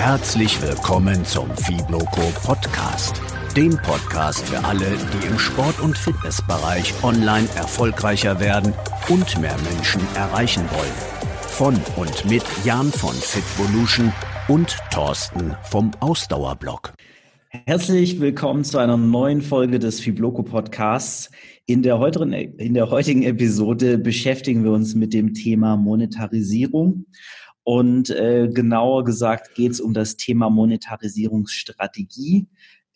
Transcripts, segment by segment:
Herzlich willkommen zum Fibloco Podcast, dem Podcast für alle, die im Sport- und Fitnessbereich online erfolgreicher werden und mehr Menschen erreichen wollen. Von und mit Jan von Fitvolution und Thorsten vom Ausdauerblock. Herzlich willkommen zu einer neuen Folge des Fibloco Podcasts. In der, heutigen, in der heutigen Episode beschäftigen wir uns mit dem Thema Monetarisierung. Und äh, genauer gesagt geht es um das Thema Monetarisierungsstrategie.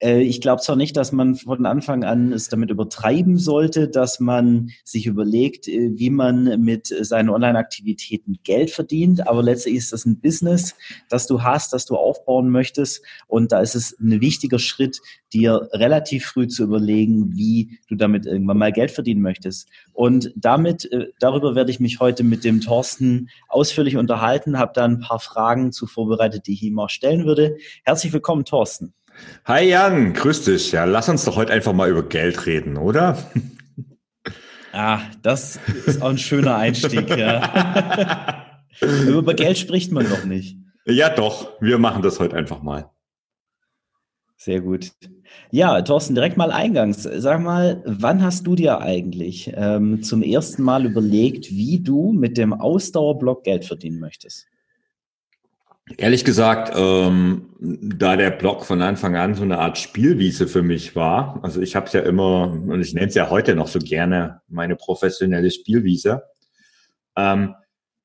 Äh, ich glaube zwar nicht, dass man von Anfang an es damit übertreiben sollte, dass man sich überlegt, äh, wie man mit seinen Online-Aktivitäten Geld verdient, aber letztlich ist das ein Business, das du hast, das du aufbauen möchtest und da ist es ein wichtiger Schritt, dir relativ früh zu überlegen, wie du damit irgendwann mal Geld verdienen möchtest. Und damit, äh, darüber werde ich mich heute mit dem Thorsten ausführlich unterhalten, habe da ein paar Fragen zu vorbereitet, die ich ihm auch stellen würde. Herzlich willkommen, Thorsten. Hi Jan, grüß dich. Ja, lass uns doch heute einfach mal über Geld reden, oder? Ah, das ist auch ein schöner Einstieg, ja. über Geld spricht man doch nicht. Ja, doch. Wir machen das heute einfach mal. Sehr gut. Ja, Thorsten, direkt mal eingangs. Sag mal, wann hast du dir eigentlich ähm, zum ersten Mal überlegt, wie du mit dem Ausdauerblock Geld verdienen möchtest? Ehrlich gesagt, ähm, da der Blog von Anfang an so eine Art Spielwiese für mich war, also ich habe es ja immer, und ich nenne es ja heute noch so gerne, meine professionelle Spielwiese, ähm,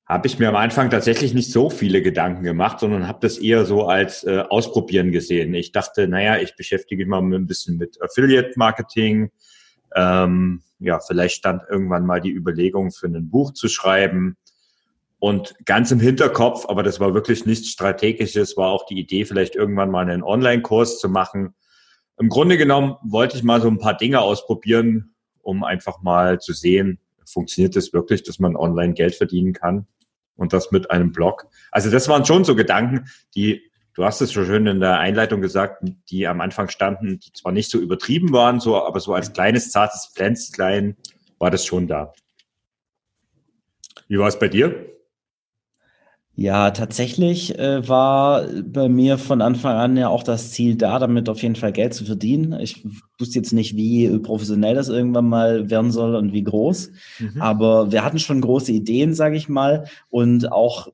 habe ich mir am Anfang tatsächlich nicht so viele Gedanken gemacht, sondern habe das eher so als äh, Ausprobieren gesehen. Ich dachte, naja, ich beschäftige mich mal ein bisschen mit Affiliate-Marketing. Ähm, ja, vielleicht stand irgendwann mal die Überlegung, für ein Buch zu schreiben. Und ganz im Hinterkopf, aber das war wirklich nichts Strategisches, war auch die Idee, vielleicht irgendwann mal einen Online-Kurs zu machen. Im Grunde genommen wollte ich mal so ein paar Dinge ausprobieren, um einfach mal zu sehen, funktioniert das wirklich, dass man online Geld verdienen kann und das mit einem Blog. Also das waren schon so Gedanken, die, du hast es schon schön in der Einleitung gesagt, die am Anfang standen, die zwar nicht so übertrieben waren, so, aber so als kleines, zartes Pflänzlein war das schon da. Wie war es bei dir? Ja, tatsächlich äh, war bei mir von Anfang an ja auch das Ziel da, damit auf jeden Fall Geld zu verdienen. Ich wusste jetzt nicht, wie professionell das irgendwann mal werden soll und wie groß, mhm. aber wir hatten schon große Ideen, sage ich mal, und auch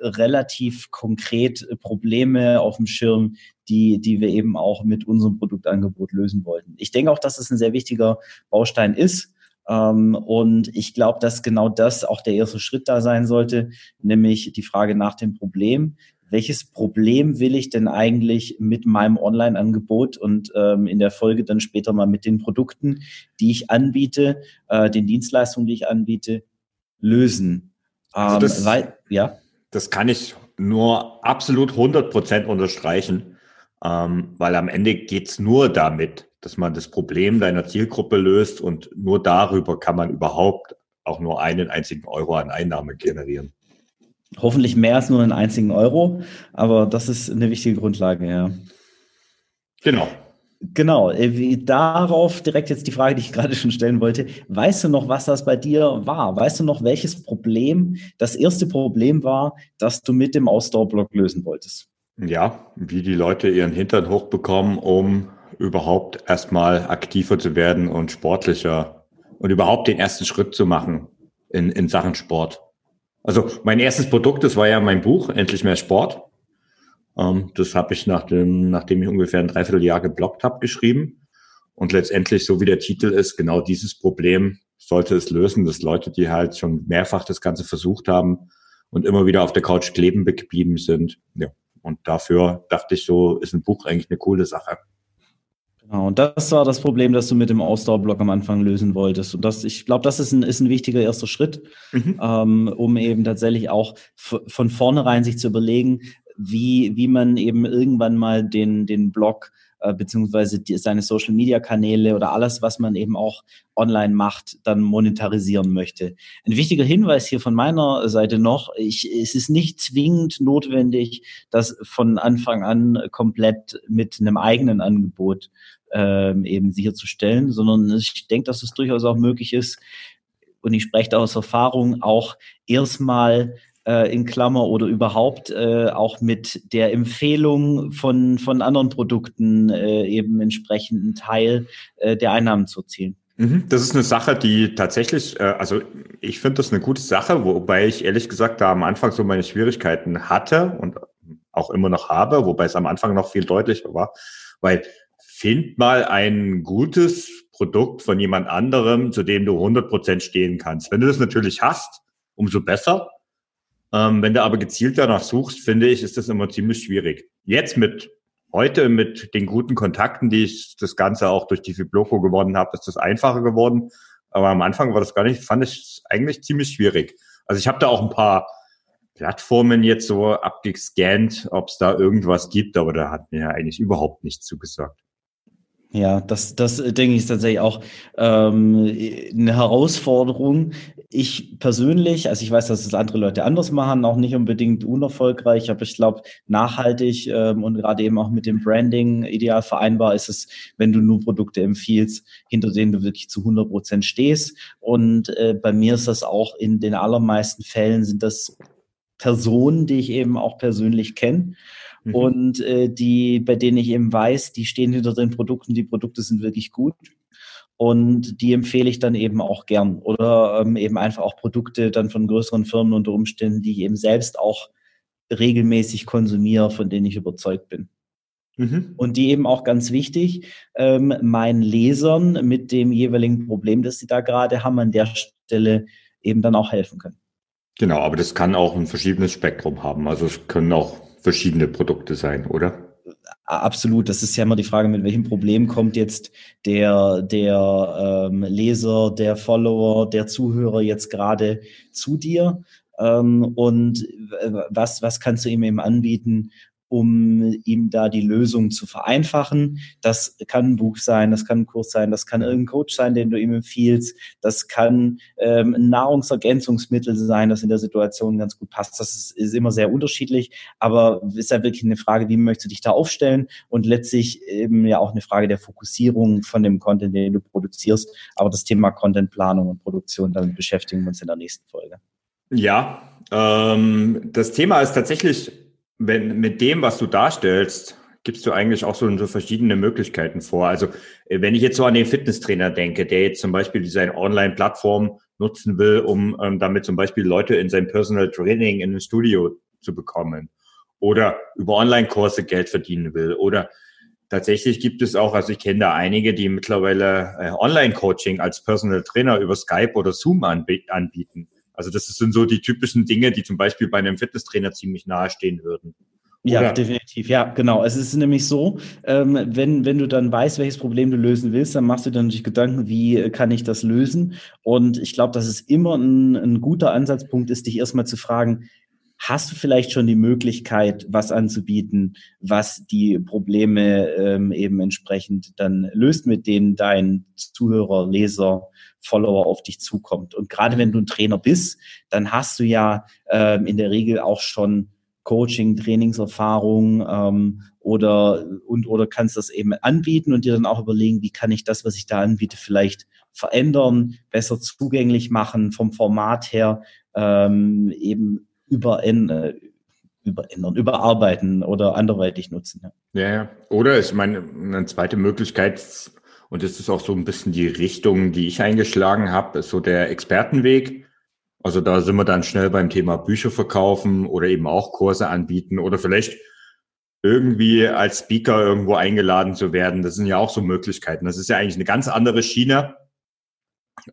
relativ konkret Probleme auf dem Schirm, die, die wir eben auch mit unserem Produktangebot lösen wollten. Ich denke auch, dass es ein sehr wichtiger Baustein ist und ich glaube, dass genau das auch der erste Schritt da sein sollte, nämlich die Frage nach dem Problem. Welches Problem will ich denn eigentlich mit meinem Online-Angebot und ähm, in der Folge dann später mal mit den Produkten, die ich anbiete, äh, den Dienstleistungen, die ich anbiete, lösen? Also ähm, das, weil, ja? das kann ich nur absolut 100 Prozent unterstreichen, ähm, weil am Ende geht's nur damit, dass man das Problem deiner Zielgruppe löst und nur darüber kann man überhaupt auch nur einen einzigen Euro an Einnahme generieren. Hoffentlich mehr als nur einen einzigen Euro, aber das ist eine wichtige Grundlage, ja. Genau. Genau, äh, darauf direkt jetzt die Frage, die ich gerade schon stellen wollte. Weißt du noch, was das bei dir war? Weißt du noch, welches Problem das erste Problem war, das du mit dem Ausdauerblock lösen wolltest? Ja, wie die Leute ihren Hintern hochbekommen, um überhaupt erstmal aktiver zu werden und sportlicher und überhaupt den ersten Schritt zu machen in, in Sachen Sport. Also mein erstes Produkt, das war ja mein Buch, Endlich mehr Sport. Ähm, das habe ich nach dem, nachdem ich ungefähr ein Dreivierteljahr geblockt habe, geschrieben. Und letztendlich, so wie der Titel ist, genau dieses Problem sollte es lösen, dass Leute, die halt schon mehrfach das Ganze versucht haben und immer wieder auf der Couch kleben geblieben sind. Ja. Und dafür dachte ich so, ist ein Buch eigentlich eine coole Sache. Genau, und das war das Problem, das du mit dem Ausdauerblock am Anfang lösen wolltest. Und das, ich glaube, das ist ein, ist ein wichtiger erster Schritt, mhm. ähm, um eben tatsächlich auch von vornherein sich zu überlegen, wie, wie man eben irgendwann mal den, den Blog äh, beziehungsweise die, seine Social Media Kanäle oder alles, was man eben auch online macht, dann monetarisieren möchte. Ein wichtiger Hinweis hier von meiner Seite noch, ich, es ist nicht zwingend notwendig, das von Anfang an komplett mit einem eigenen Angebot ähm, eben sicherzustellen, sondern ich denke, dass es durchaus auch möglich ist, und ich spreche da aus Erfahrung, auch erstmal äh, in Klammer oder überhaupt äh, auch mit der Empfehlung von, von anderen Produkten äh, eben entsprechenden Teil äh, der Einnahmen zu erzielen. Mhm. Das ist eine Sache, die tatsächlich, äh, also ich finde das eine gute Sache, wobei ich ehrlich gesagt da am Anfang so meine Schwierigkeiten hatte und auch immer noch habe, wobei es am Anfang noch viel deutlicher war, weil find mal ein gutes Produkt von jemand anderem, zu dem du 100% stehen kannst. Wenn du das natürlich hast, umso besser. Ähm, wenn du aber gezielt danach suchst, finde ich, ist das immer ziemlich schwierig. Jetzt mit Heute mit den guten Kontakten, die ich das Ganze auch durch die Fibloco gewonnen habe, ist das einfacher geworden. Aber am Anfang war das gar nicht, fand ich eigentlich ziemlich schwierig. Also ich habe da auch ein paar Plattformen jetzt so abgescannt, ob es da irgendwas gibt, aber da hat mir eigentlich überhaupt nichts zugesagt. Ja, das, das äh, denke ich ist tatsächlich auch ähm, eine Herausforderung. Ich persönlich, also ich weiß, dass es andere Leute anders machen, auch nicht unbedingt unerfolgreich, aber ich glaube, nachhaltig ähm, und gerade eben auch mit dem Branding ideal vereinbar ist es, wenn du nur Produkte empfiehlst, hinter denen du wirklich zu 100 Prozent stehst. Und äh, bei mir ist das auch in den allermeisten Fällen sind das Personen, die ich eben auch persönlich kenne mhm. und äh, die, bei denen ich eben weiß, die stehen hinter den Produkten, die Produkte sind wirklich gut. Und die empfehle ich dann eben auch gern. Oder ähm, eben einfach auch Produkte dann von größeren Firmen unter Umständen, die ich eben selbst auch regelmäßig konsumiere, von denen ich überzeugt bin. Mhm. Und die eben auch ganz wichtig, ähm, meinen Lesern mit dem jeweiligen Problem, das sie da gerade haben, an der Stelle eben dann auch helfen können. Genau, aber das kann auch ein verschiedenes Spektrum haben. Also es können auch verschiedene Produkte sein, oder? Absolut, das ist ja immer die Frage, mit welchem Problem kommt jetzt der, der ähm, Leser, der Follower, der Zuhörer jetzt gerade zu dir ähm, und was, was kannst du ihm eben anbieten, um ihm da die Lösung zu vereinfachen. Das kann ein Buch sein, das kann ein Kurs sein, das kann irgendein Coach sein, den du ihm empfiehlst, das kann ähm, ein Nahrungsergänzungsmittel sein, das in der Situation ganz gut passt. Das ist, ist immer sehr unterschiedlich, aber ist ja wirklich eine Frage, wie möchtest du dich da aufstellen und letztlich eben ja auch eine Frage der Fokussierung von dem Content, den du produzierst. Aber das Thema Contentplanung und Produktion, damit beschäftigen wir uns in der nächsten Folge. Ja, ähm, das Thema ist tatsächlich wenn mit dem, was du darstellst, gibst du eigentlich auch so, so verschiedene Möglichkeiten vor. Also äh, wenn ich jetzt so an den Fitnesstrainer denke, der jetzt zum Beispiel seine Online-Plattform nutzen will, um ähm, damit zum Beispiel Leute in sein Personal Training in ein Studio zu bekommen oder über Online-Kurse Geld verdienen will oder tatsächlich gibt es auch, also ich kenne da einige, die mittlerweile äh, Online-Coaching als Personal Trainer über Skype oder Zoom anbieten. Also das sind so die typischen Dinge, die zum Beispiel bei einem Fitnesstrainer ziemlich nahestehen würden. Oder? Ja, definitiv. Ja, genau. Es ist nämlich so, ähm, wenn, wenn du dann weißt, welches Problem du lösen willst, dann machst du dann natürlich Gedanken, wie kann ich das lösen? Und ich glaube, dass es immer ein, ein guter Ansatzpunkt ist, dich erstmal zu fragen, hast du vielleicht schon die Möglichkeit, was anzubieten, was die Probleme ähm, eben entsprechend dann löst, mit denen dein Zuhörer, Leser, Follower auf dich zukommt. Und gerade wenn du ein Trainer bist, dann hast du ja ähm, in der Regel auch schon Coaching, Trainingserfahrung ähm, oder und oder kannst das eben anbieten und dir dann auch überlegen, wie kann ich das, was ich da anbiete, vielleicht verändern, besser zugänglich machen vom Format her, ähm, eben über äh, überändern, überarbeiten oder anderweitig nutzen. Ja. ja, ja. Oder ich meine, eine zweite Möglichkeit und das ist auch so ein bisschen die Richtung, die ich eingeschlagen habe, ist so der Expertenweg. Also da sind wir dann schnell beim Thema Bücher verkaufen oder eben auch Kurse anbieten oder vielleicht irgendwie als Speaker irgendwo eingeladen zu werden. Das sind ja auch so Möglichkeiten. Das ist ja eigentlich eine ganz andere Schiene,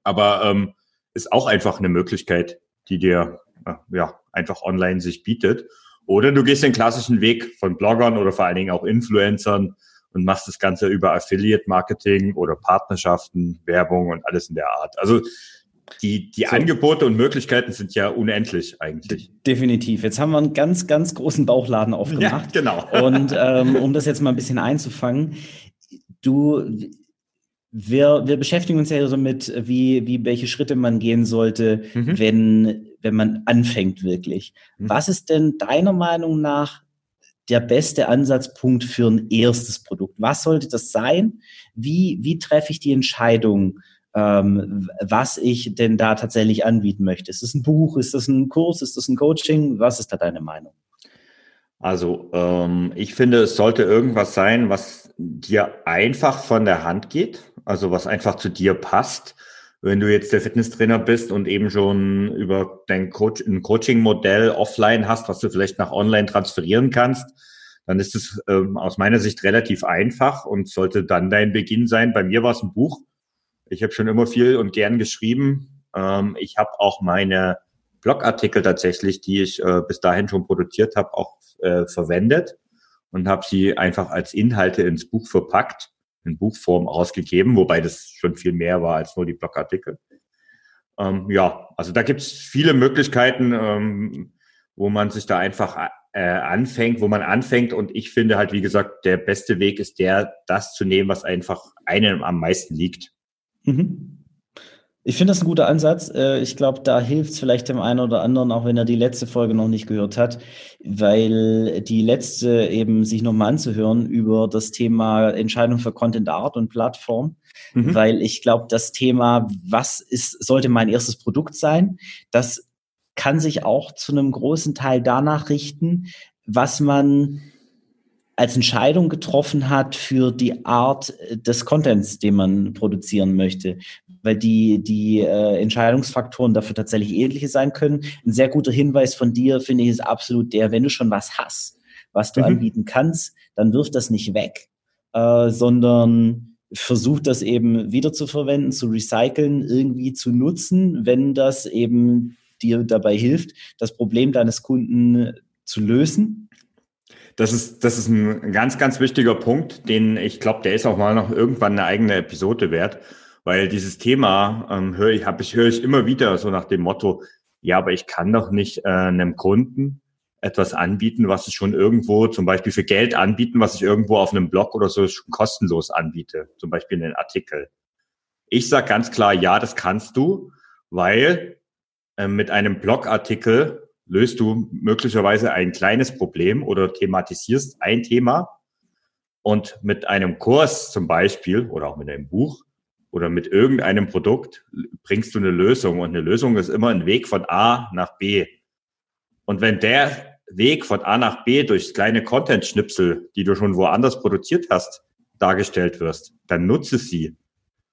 aber ähm, ist auch einfach eine Möglichkeit, die dir ja einfach online sich bietet. Oder du gehst den klassischen Weg von Bloggern oder vor allen Dingen auch Influencern, und machst das Ganze über Affiliate-Marketing oder Partnerschaften, Werbung und alles in der Art. Also die, die so. Angebote und Möglichkeiten sind ja unendlich eigentlich. Definitiv. Jetzt haben wir einen ganz, ganz großen Bauchladen aufgemacht. Ja, genau. Und ähm, um das jetzt mal ein bisschen einzufangen, du, wir, wir beschäftigen uns ja so mit, wie, wie welche Schritte man gehen sollte, mhm. wenn, wenn man anfängt wirklich. Mhm. Was ist denn deiner Meinung nach der beste Ansatzpunkt für ein erstes Produkt? Was sollte das sein? Wie, wie treffe ich die Entscheidung, ähm, was ich denn da tatsächlich anbieten möchte. Ist es ein Buch, ist es ein Kurs, ist es ein Coaching? Was ist da deine Meinung? Also ähm, ich finde, es sollte irgendwas sein, was dir einfach von der Hand geht, also was einfach zu dir passt. Wenn du jetzt der Fitnesstrainer bist und eben schon über dein Coach, ein Coaching-Modell offline hast, was du vielleicht nach online transferieren kannst, dann ist es ähm, aus meiner Sicht relativ einfach und sollte dann dein Beginn sein. Bei mir war es ein Buch. Ich habe schon immer viel und gern geschrieben. Ähm, ich habe auch meine Blogartikel tatsächlich, die ich äh, bis dahin schon produziert habe, auch äh, verwendet und habe sie einfach als Inhalte ins Buch verpackt, in Buchform ausgegeben, wobei das schon viel mehr war als nur die Blogartikel. Ähm, ja, also da gibt es viele Möglichkeiten, ähm, wo man sich da einfach äh, anfängt, wo man anfängt. Und ich finde halt, wie gesagt, der beste Weg ist der, das zu nehmen, was einfach einem am meisten liegt. Mhm. Ich finde das ein guter Ansatz. Äh, ich glaube, da hilft es vielleicht dem einen oder anderen, auch wenn er die letzte Folge noch nicht gehört hat, weil die letzte eben sich nochmal anzuhören über das Thema Entscheidung für Content Art und Plattform. Mhm. Weil ich glaube, das Thema, was ist, sollte mein erstes Produkt sein, das kann sich auch zu einem großen Teil danach richten, was man als Entscheidung getroffen hat für die Art des Contents, den man produzieren möchte, weil die, die äh, Entscheidungsfaktoren dafür tatsächlich ähnliche sein können. Ein sehr guter Hinweis von dir, finde ich, ist absolut der, wenn du schon was hast, was du mhm. anbieten kannst, dann wirf das nicht weg, äh, sondern versuch das eben wieder zu verwenden, zu recyceln, irgendwie zu nutzen, wenn das eben dir dabei hilft, das Problem deines Kunden zu lösen das ist, das ist ein ganz, ganz wichtiger Punkt, den ich glaube, der ist auch mal noch irgendwann eine eigene Episode wert, weil dieses Thema ähm, höre ich, habe ich höre ich immer wieder so nach dem Motto, ja, aber ich kann doch nicht äh, einem Kunden etwas anbieten, was ich schon irgendwo zum Beispiel für Geld anbieten, was ich irgendwo auf einem Blog oder so schon kostenlos anbiete, zum Beispiel einen Artikel. Ich sage ganz klar, ja, das kannst du, weil äh, mit einem Blogartikel löst du möglicherweise ein kleines Problem oder thematisierst ein Thema und mit einem Kurs zum Beispiel oder auch mit einem Buch oder mit irgendeinem Produkt bringst du eine Lösung und eine Lösung ist immer ein Weg von A nach B. Und wenn der Weg von A nach B durch kleine Content-Schnipsel, die du schon woanders produziert hast, dargestellt wirst, dann nutze sie.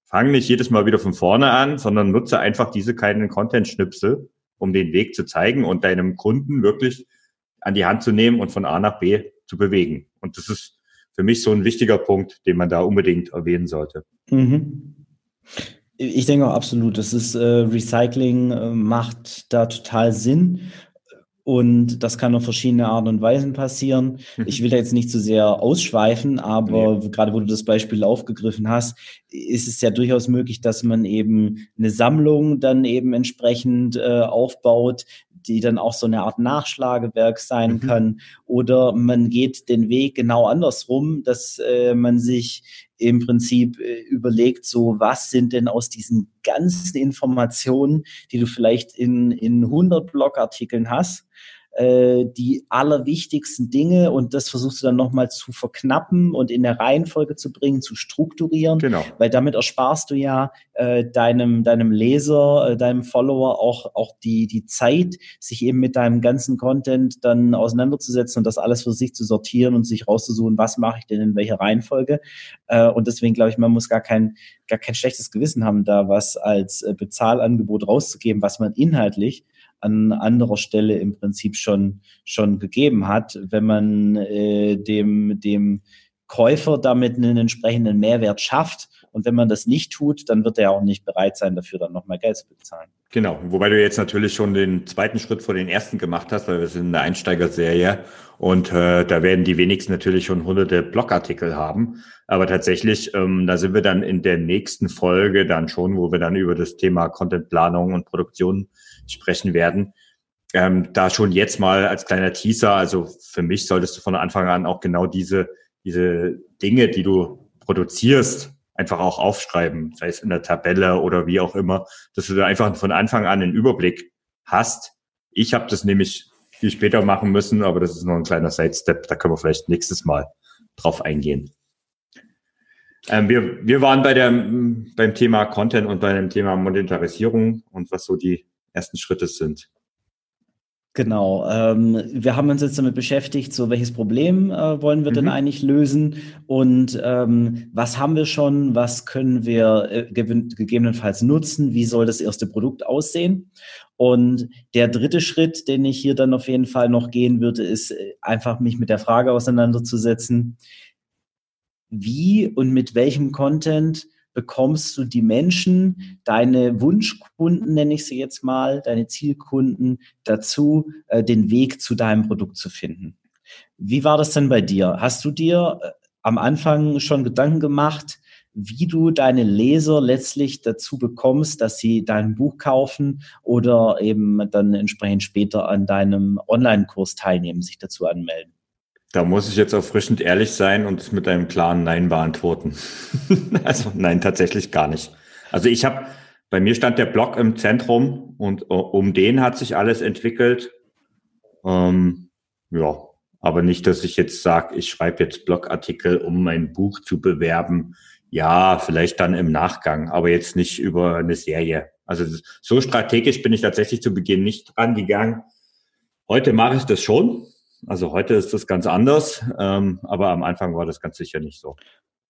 Fang nicht jedes Mal wieder von vorne an, sondern nutze einfach diese kleinen Content-Schnipsel um den Weg zu zeigen und deinem Kunden wirklich an die Hand zu nehmen und von A nach B zu bewegen. Und das ist für mich so ein wichtiger Punkt, den man da unbedingt erwähnen sollte. Mhm. Ich denke auch absolut, das ist äh, Recycling äh, macht da total Sinn. Und das kann auf verschiedene Arten und Weisen passieren. Mhm. Ich will da jetzt nicht zu sehr ausschweifen, aber nee. gerade wo du das Beispiel aufgegriffen hast, ist es ja durchaus möglich, dass man eben eine Sammlung dann eben entsprechend äh, aufbaut, die dann auch so eine Art Nachschlagewerk sein mhm. kann. Oder man geht den Weg genau andersrum, dass äh, man sich im Prinzip äh, überlegt, so was sind denn aus diesen ganzen Informationen, die du vielleicht in, in 100 Blogartikeln hast, äh, die allerwichtigsten Dinge und das versuchst du dann nochmal zu verknappen und in der Reihenfolge zu bringen, zu strukturieren. Genau. Weil damit ersparst du ja äh, deinem, deinem Leser, äh, deinem Follower auch, auch die, die Zeit, sich eben mit deinem ganzen Content dann auseinanderzusetzen und das alles für sich zu sortieren und sich rauszusuchen, was mache ich denn in welcher Reihenfolge. Äh, und deswegen glaube ich, man muss gar kein, gar kein schlechtes Gewissen haben, da was als äh, Bezahlangebot rauszugeben, was man inhaltlich an anderer Stelle im Prinzip schon, schon gegeben hat, wenn man äh, dem, dem Käufer damit einen entsprechenden Mehrwert schafft. Und wenn man das nicht tut, dann wird er auch nicht bereit sein, dafür dann nochmal Geld zu bezahlen. Genau, wobei du jetzt natürlich schon den zweiten Schritt vor den ersten gemacht hast, weil wir sind in der Einsteigerserie und äh, da werden die wenigsten natürlich schon hunderte Blogartikel haben. Aber tatsächlich, ähm, da sind wir dann in der nächsten Folge dann schon, wo wir dann über das Thema Contentplanung und Produktion sprechen werden. Ähm, da schon jetzt mal als kleiner Teaser, also für mich solltest du von Anfang an auch genau diese, diese Dinge, die du produzierst, einfach auch aufschreiben, sei es in der Tabelle oder wie auch immer, dass du da einfach von Anfang an einen Überblick hast. Ich habe das nämlich viel später machen müssen, aber das ist noch ein kleiner Sidestep, da können wir vielleicht nächstes Mal drauf eingehen. Ähm, wir, wir waren bei der, beim Thema Content und bei dem Thema Monetarisierung und was so die ersten Schritte sind. Genau. Ähm, wir haben uns jetzt damit beschäftigt, so welches Problem äh, wollen wir mhm. denn eigentlich lösen und ähm, was haben wir schon, was können wir äh, gegebenenfalls nutzen, wie soll das erste Produkt aussehen. Und der dritte Schritt, den ich hier dann auf jeden Fall noch gehen würde, ist äh, einfach mich mit der Frage auseinanderzusetzen, wie und mit welchem Content bekommst du die Menschen, deine Wunschkunden, nenne ich sie jetzt mal, deine Zielkunden dazu, äh, den Weg zu deinem Produkt zu finden. Wie war das denn bei dir? Hast du dir äh, am Anfang schon Gedanken gemacht, wie du deine Leser letztlich dazu bekommst, dass sie dein Buch kaufen oder eben dann entsprechend später an deinem Online-Kurs teilnehmen, sich dazu anmelden? Da muss ich jetzt erfrischend ehrlich sein und mit einem klaren Nein beantworten. also nein, tatsächlich gar nicht. Also ich habe, bei mir stand der Blog im Zentrum und uh, um den hat sich alles entwickelt. Ähm, ja, aber nicht, dass ich jetzt sage, ich schreibe jetzt Blogartikel, um mein Buch zu bewerben. Ja, vielleicht dann im Nachgang, aber jetzt nicht über eine Serie. Also so strategisch bin ich tatsächlich zu Beginn nicht dran gegangen. Heute mache ich das schon, also heute ist das ganz anders, ähm, aber am Anfang war das ganz sicher nicht so.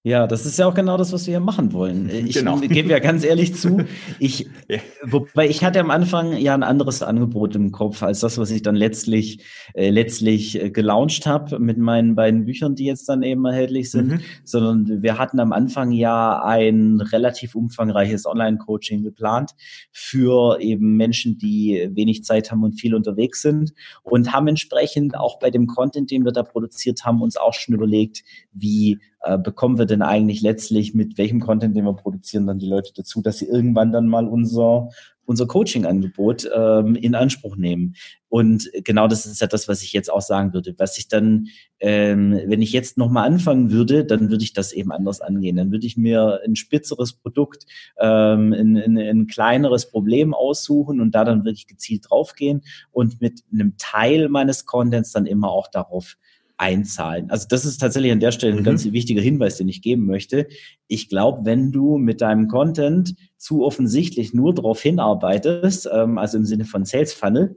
Ja, das ist ja auch genau das, was wir hier machen wollen. Ich genau. gebe ja ganz ehrlich zu, ich, ja. wobei ich hatte am Anfang ja ein anderes Angebot im Kopf als das, was ich dann letztlich, äh, letztlich äh, gelauncht habe mit meinen beiden Büchern, die jetzt dann eben erhältlich sind, mhm. sondern wir hatten am Anfang ja ein relativ umfangreiches Online-Coaching geplant für eben Menschen, die wenig Zeit haben und viel unterwegs sind und haben entsprechend auch bei dem Content, den wir da produziert haben, uns auch schon überlegt, wie äh, bekommen wir denn eigentlich letztlich mit welchem Content, den wir produzieren, dann die Leute dazu, dass sie irgendwann dann mal unser unser Coaching-Angebot ähm, in Anspruch nehmen. Und genau das ist ja das, was ich jetzt auch sagen würde. Was ich dann, ähm, wenn ich jetzt nochmal anfangen würde, dann würde ich das eben anders angehen. Dann würde ich mir ein spitzeres Produkt, ähm, ein, ein, ein kleineres Problem aussuchen und da dann wirklich gezielt draufgehen und mit einem Teil meines Contents dann immer auch darauf einzahlen. Also das ist tatsächlich an der Stelle ein mhm. ganz wichtiger Hinweis, den ich geben möchte. Ich glaube, wenn du mit deinem Content zu offensichtlich nur darauf hinarbeitest, ähm, also im Sinne von Sales Funnel,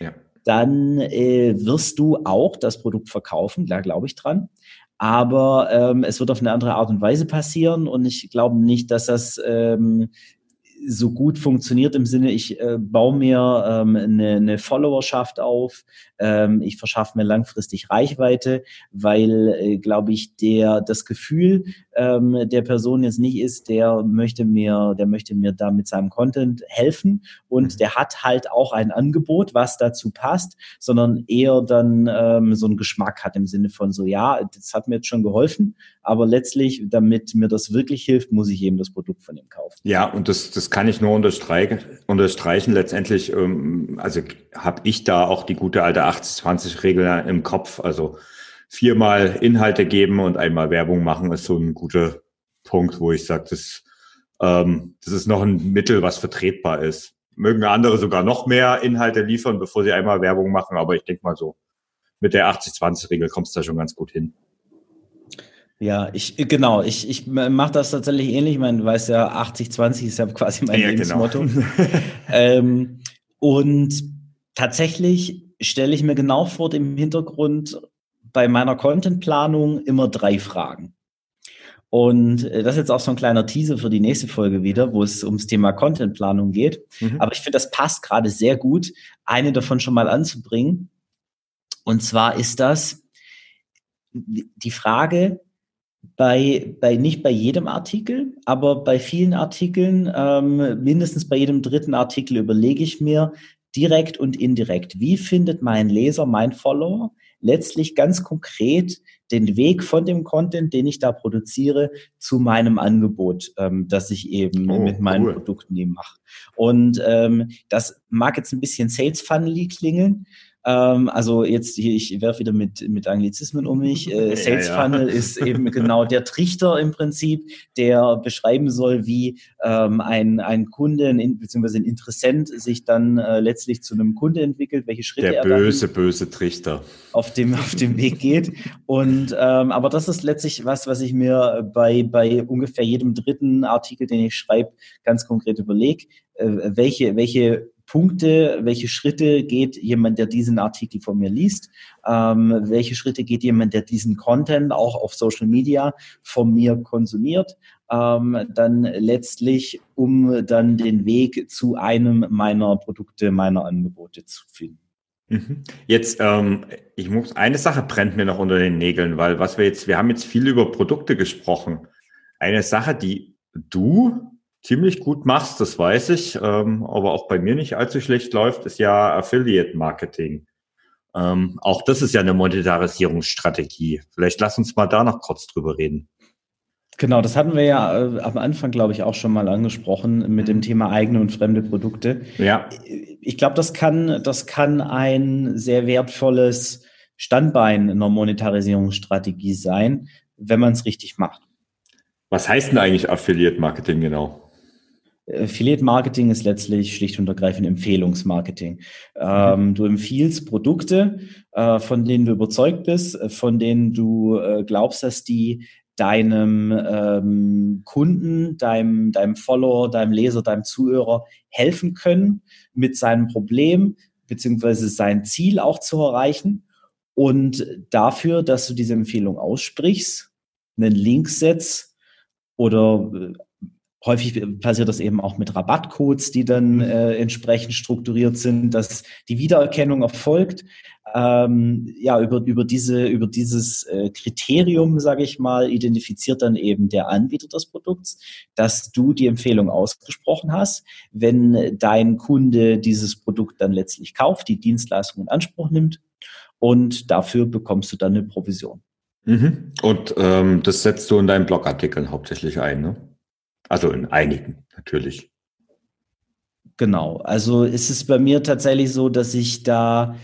ja. dann äh, wirst du auch das Produkt verkaufen, da glaube ich dran. Aber ähm, es wird auf eine andere Art und Weise passieren und ich glaube nicht, dass das ähm, so gut funktioniert im Sinne, ich äh, baue mir ähm, eine, eine Followerschaft auf, ähm, ich verschaffe mir langfristig Reichweite, weil, äh, glaube ich, der das Gefühl ähm, der Person jetzt nicht ist, der möchte mir, der möchte mir da mit seinem Content helfen und mhm. der hat halt auch ein Angebot, was dazu passt, sondern eher dann ähm, so einen Geschmack hat im Sinne von so, ja, das hat mir jetzt schon geholfen, aber letztlich, damit mir das wirklich hilft, muss ich eben das Produkt von ihm kaufen. Ja, und das, das kann ich nur unterstreichen. unterstreichen. Letztendlich, ähm, also habe ich da auch die gute alte 80-20-Regel im Kopf. Also viermal Inhalte geben und einmal Werbung machen ist so ein guter Punkt, wo ich sage, das, ähm, das ist noch ein Mittel, was vertretbar ist. Mögen andere sogar noch mehr Inhalte liefern, bevor sie einmal Werbung machen, aber ich denke mal so, mit der 80-20-Regel kommst du da schon ganz gut hin. Ja, ich genau, ich, ich mache das tatsächlich ähnlich. Ich meine, du weißt ja, 80-20 ist ja quasi mein ja, genau. Lebensmotto. Genau. ähm, und tatsächlich stelle ich mir genau vor dem Hintergrund bei meiner Contentplanung immer drei Fragen. Und äh, das ist jetzt auch so ein kleiner Teaser für die nächste Folge wieder, wo es ums Thema Contentplanung geht. Mhm. Aber ich finde, das passt gerade sehr gut, eine davon schon mal anzubringen. Und zwar ist das die Frage, bei, bei nicht bei jedem Artikel, aber bei vielen Artikeln, ähm, mindestens bei jedem dritten Artikel überlege ich mir direkt und indirekt, wie findet mein Leser, mein Follower letztlich ganz konkret den Weg von dem Content, den ich da produziere, zu meinem Angebot, ähm, das ich eben oh, mit meinen cool. Produkten eben mache. Und ähm, das mag jetzt ein bisschen Sales Funnel klingeln, Ähm, also jetzt hier, ich werfe wieder mit, mit Anglizismen um mich. Äh, Sales ja, ja. Funnel ist eben genau der Trichter im Prinzip, der beschreiben soll, wie ähm, ein, ein Kunde ein, beziehungsweise ein Interessent sich dann äh, letztlich zu einem Kunde entwickelt, welche Schritte der böse, er böse Trichter auf dem, auf dem Weg geht. Und ähm, aber das ist letztlich was, was ich mir bei, bei ungefähr jedem dritten Artikel, den ich schreibe, ganz konkret überlege. Äh, welche, welche Punkte, welche Schritte geht jemand, der diesen Artikel von mir liest, ähm, welche Schritte geht jemand, der diesen Content auch auf Social Media von mir konsumiert, ähm, dann letztlich, um dann den Weg zu einem meiner Produkte, meiner Angebote zu finden. Mhm. Jetzt, ähm, ich muss, eine Sache brennt mir noch unter den Nägeln, weil was wir jetzt, wir haben jetzt viel über Produkte gesprochen. Eine Sache, die du ziemlich gut machst, das weiß ich, ähm, aber auch bei mir nicht allzu schlecht läuft, ist ja Affiliate Marketing. Ähm, auch das ist ja eine Monetarisierungsstrategie. Vielleicht lass uns mal da noch kurz drüber reden. Genau, das hatten wir ja äh, am Anfang, glaube ich, auch schon mal angesprochen mit dem. Thema eigene und fremde Produkte. Ja. Ich glaube, das kann, das kann ein sehr wertvolles Standbein in einer Monetarisierungsstrategie sein, wenn man es richtig macht. Was heißt denn eigentlich Affiliate Marketing genau? Affiliate Marketing ist letztlich schlicht und ergreifend Empfehlungsmarketing. Ähm, du empfiehlst Produkte, äh, von denen du überzeugt bist, äh, von denen du äh, glaubst, dass die deinem ähm, Kunden, deinem, deinem Follower, deinem Leser, deinem Zuhörer helfen können, mit seinem Problem beziehungsweise sein Ziel auch zu erreichen. Und dafür, dass du diese Empfehlung aussprichst, einen Link setzt oder äh, Häufig passiert das eben auch mit Rabattcodes, die dann mhm. äh, entsprechend strukturiert sind, dass die Wiedererkennung erfolgt. Ähm, ja, über, über, diese, über dieses äh, Kriterium, sage ich mal, identifiziert dann eben der Anbieter des Produkts, dass du die Empfehlung ausgesprochen hast. Wenn dein Kunde dieses Produkt dann letztlich kauft, die Dienstleistung in Anspruch nimmt und dafür bekommst du dann eine Provision. Mhm. Und ähm, das setzt du in deinen Blogartikeln hauptsächlich ein, ne? Also in einigen natürlich. Genau. Also ist es bei mir tatsächlich so, dass ich da,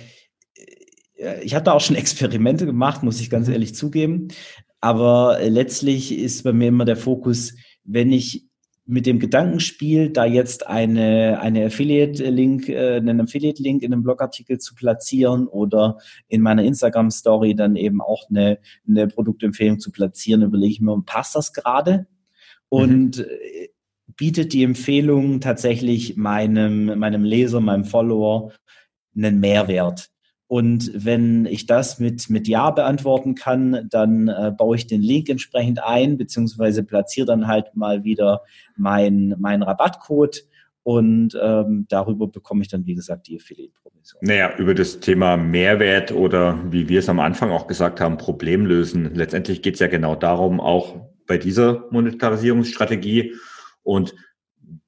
äh, ich habe da auch schon Experimente gemacht, muss ich ganz mhm. ehrlich zugeben. Aber letztlich ist bei mir immer der Fokus, wenn ich mit dem Gedankenspiel, da jetzt eine, eine Affiliate-Link, äh, einen Affiliate-Link in einem Blogartikel zu platzieren oder in meiner Instagram-Story dann eben auch eine, eine Produktempfehlung zu platzieren, überlege ich mir, passt das gerade? Und mhm. bietet die Empfehlung tatsächlich meinem, meinem Leser, meinem Follower einen Mehrwert. Und wenn ich das mit, mit Ja beantworten kann, dann äh, baue ich den Link entsprechend ein, beziehungsweise platziere dann halt mal wieder meinen mein Rabattcode und ähm, darüber bekomme ich dann, wie gesagt, die Affiliate-Provision. Naja, über das Thema Mehrwert oder wie wir es am Anfang auch gesagt haben, Problem lösen. Letztendlich geht es ja genau darum, auch bei dieser Monetarisierungsstrategie. Und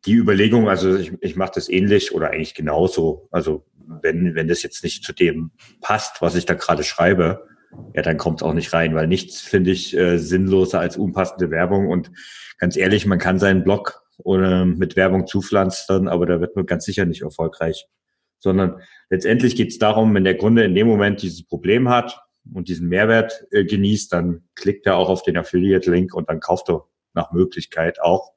die Überlegung, also ich, ich mache das ähnlich oder eigentlich genauso. Also wenn, wenn das jetzt nicht zu dem passt, was ich da gerade schreibe, ja, dann kommt es auch nicht rein, weil nichts finde ich äh, sinnloser als unpassende Werbung. Und ganz ehrlich, man kann seinen Blog oder mit Werbung zupflanzen, aber da wird man ganz sicher nicht erfolgreich. Sondern letztendlich geht es darum, wenn der Kunde in dem Moment dieses Problem hat, und diesen Mehrwert äh, genießt, dann klickt er auch auf den Affiliate-Link und dann kauft er nach Möglichkeit auch.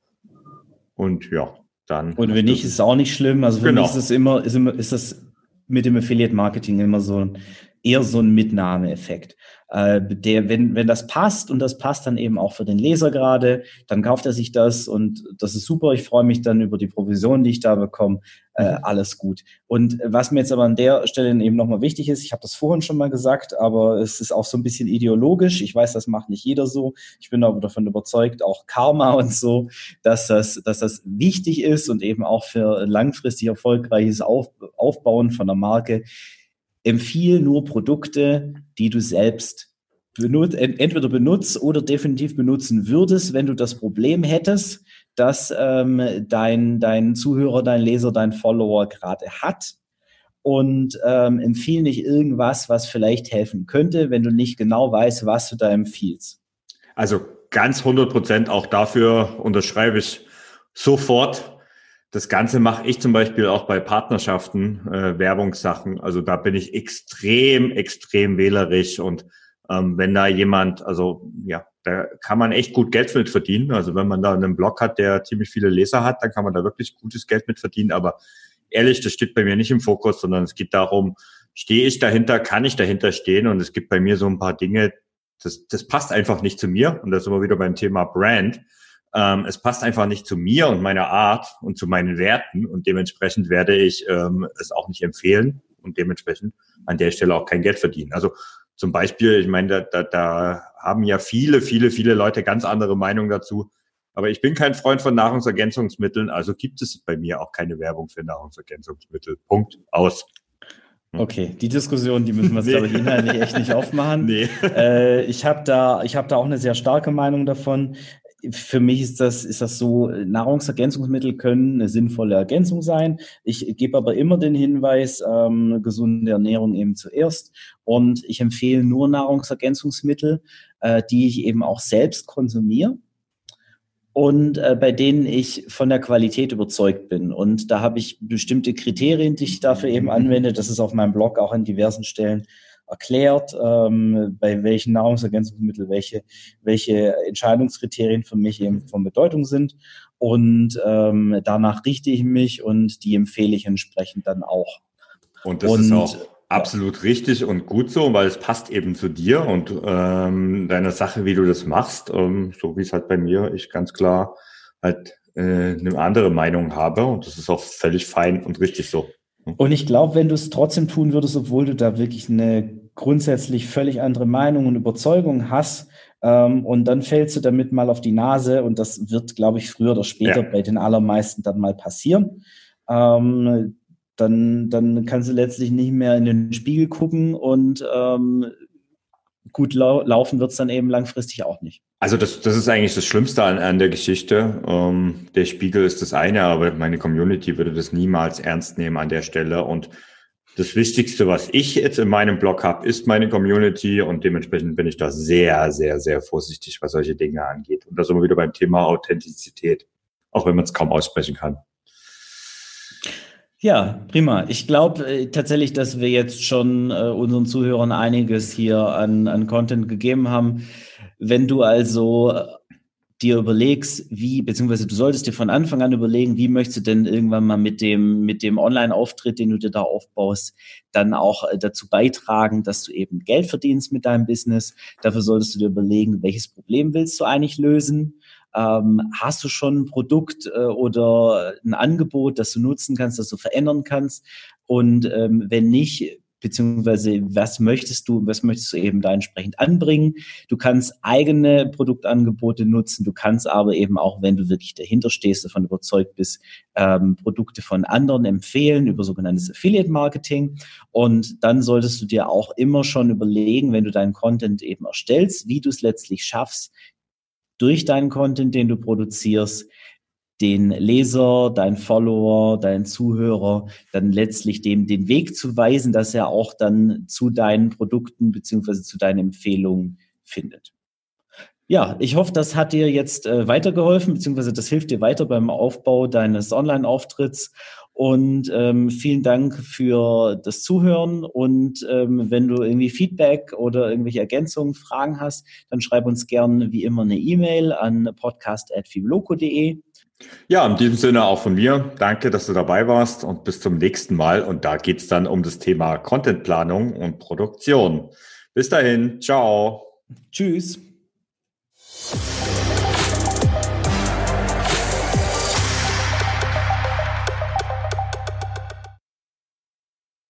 Und ja, dann. Und wenn nicht, ist es auch nicht schlimm. Also für genau. mich ist es immer, ist immer, ist das mit dem Affiliate-Marketing immer so ein, eher so ein Mitnahmeeffekt äh, der, wenn, wenn das passt und das passt dann eben auch für den Leser gerade, dann kauft er sich das und das ist super. Ich freue mich dann über die Provision, die ich da bekomme. Äh, mhm. alles gut. Und was mir jetzt aber an der Stelle eben nochmal wichtig ist, ich habe das vorhin schon mal gesagt, aber es ist auch so ein bisschen ideologisch. Ich weiß, das macht nicht jeder so. Ich bin aber davon überzeugt, auch Karma und so, dass das, dass das wichtig ist und eben auch für langfristig erfolgreiches Auf, Aufbauen von der Marke empfiehl nur Produkte, die du selbst benut entweder benutzt oder definitiv benutzen würdest, wenn du das Problem hättest, dass ähm, dein, dein Zuhörer, dein Leser, dein Follower gerade hat. Und ähm, empfiehl nicht irgendwas, was vielleicht helfen könnte, wenn du nicht genau weißt, was du da empfiehlst. Also ganz 100 Prozent auch dafür unterschreibe ich sofort. Das Ganze mache ich zum Beispiel auch bei Partnerschaften, äh, Werbungssachen. Also da bin ich extrem, extrem wählerisch und ähm, wenn da jemand, also ja, da kann man echt gut Geld mit verdienen. Also wenn man da einen Blog hat, der ziemlich viele Leser hat, dann kann man da wirklich gutes Geld mit verdienen. Aber ehrlich, das steht bei mir nicht im Fokus, sondern es geht darum, stehe ich dahinter, kann ich dahinter stehen? Und es gibt bei mir so ein paar Dinge, das, das passt einfach nicht zu mir. Und da sind wir wieder beim Thema Brand. Ähm, es passt einfach nicht zu mir und meiner Art und zu meinen Werten. Und dementsprechend werde ich ähm, es auch nicht empfehlen und dementsprechend an der Stelle auch kein Geld verdienen. Also zum Beispiel, ich meine, da, da, da haben ja viele, viele, viele Leute ganz andere Meinungen dazu. Aber ich bin kein Freund von Nahrungsergänzungsmitteln, also gibt es bei mir auch keine Werbung für Nahrungsergänzungsmittel. Punkt. Aus. Okay, die Diskussion, die müssen wir nee. glaube ich, inhaltlich echt nicht aufmachen. Nee. Äh, ich habe da, ich habe da auch eine sehr starke Meinung davon für mich ist das, ist das so, Nahrungsergänzungsmittel können eine sinnvolle Ergänzung sein. Ich gebe aber immer den Hinweis, ähm, gesunde Ernährung eben zuerst. Und ich empfehle nur Nahrungsergänzungsmittel, äh, die ich eben auch selbst konsumiere und äh, bei denen ich von der Qualität überzeugt bin. Und da habe ich bestimmte Kriterien, die ich dafür eben anwende. Das ist auf meinem Blog auch an diversen Stellen erklärt, ähm, bei welchen Nahrungsergänzungsmitteln welche, welche Entscheidungskriterien für mich eben von Bedeutung sind. Und ähm, danach richte ich mich und die empfehle ich entsprechend dann auch. Und das und, ist auch absolut richtig und gut so, weil es passt eben zu dir und ähm, deiner Sache, wie du das machst, ähm, so wie es halt bei mir, ich ganz klar halt äh, eine andere Meinung habe und das ist auch völlig fein und richtig so. Und ich glaube, wenn du es trotzdem tun würdest, obwohl du da wirklich eine grundsätzlich völlig andere Meinung und Überzeugung hast, ähm, und dann fällst du damit mal auf die Nase und das wird, glaube ich, früher oder später ja. bei den allermeisten dann mal passieren. Ähm, dann, dann kannst du letztlich nicht mehr in den Spiegel gucken und ähm, gut lau laufen wird es dann eben langfristig auch nicht. Also das, das ist eigentlich das Schlimmste an, an der Geschichte. Ähm, der Spiegel ist das eine, aber meine Community würde das niemals ernst nehmen an der Stelle. Und das Wichtigste, was ich jetzt in meinem Blog habe, ist meine Community und dementsprechend bin ich da sehr, sehr, sehr vorsichtig, was solche Dinge angeht. Und da sind wir wieder beim Thema Authentizität, auch wenn man es kaum aussprechen kann. Ja, prima. Ich glaube äh, tatsächlich, dass wir jetzt schon äh, unseren Zuhörern einiges hier an, an Content gegeben haben. Wenn du also dir überlegst, wie, beziehungsweise du solltest dir von Anfang an überlegen, wie möchtest du denn irgendwann mal mit dem, mit dem Online-Auftritt, den du dir da aufbaust, dann auch äh, dazu beitragen, dass du eben Geld verdienst mit deinem Business. Dafür solltest du dir überlegen, welches Problem willst du eigentlich lösen? Ähm, hast du schon ein Produkt äh, oder ein Angebot, das du nutzen kannst, das du verändern kannst? Und ähm, wenn nicht, beziehungsweise was möchtest du, was möchtest du eben da entsprechend anbringen. Du kannst eigene Produktangebote nutzen, du kannst aber eben auch, wenn du wirklich dahinter stehst, davon überzeugt bist, ähm, Produkte von anderen empfehlen über sogenanntes Affiliate Marketing. Und dann solltest du dir auch immer schon überlegen, wenn du deinen Content eben erstellst, wie du es letztlich schaffst, durch deinen Content, den du produzierst, den Leser, dein Follower, dein Zuhörer dann letztlich dem den Weg zu weisen, dass er auch dann zu deinen Produkten beziehungsweise zu deinen Empfehlungen findet. Ja, ich hoffe, das hat dir jetzt äh, weitergeholfen, beziehungsweise das hilft dir weiter beim Aufbau deines Online-Auftritts. Und ähm, vielen Dank für das Zuhören. Und ähm, wenn du irgendwie Feedback oder irgendwelche Ergänzungen, Fragen hast, dann schreib uns gern wie immer eine E-Mail an podcast.fibloco.de. Ja, in diesem Sinne auch von mir. Danke, dass du dabei warst und bis zum nächsten Mal. Und da geht's dann um das Thema Contentplanung und Produktion. Bis dahin, ciao. Tschüss.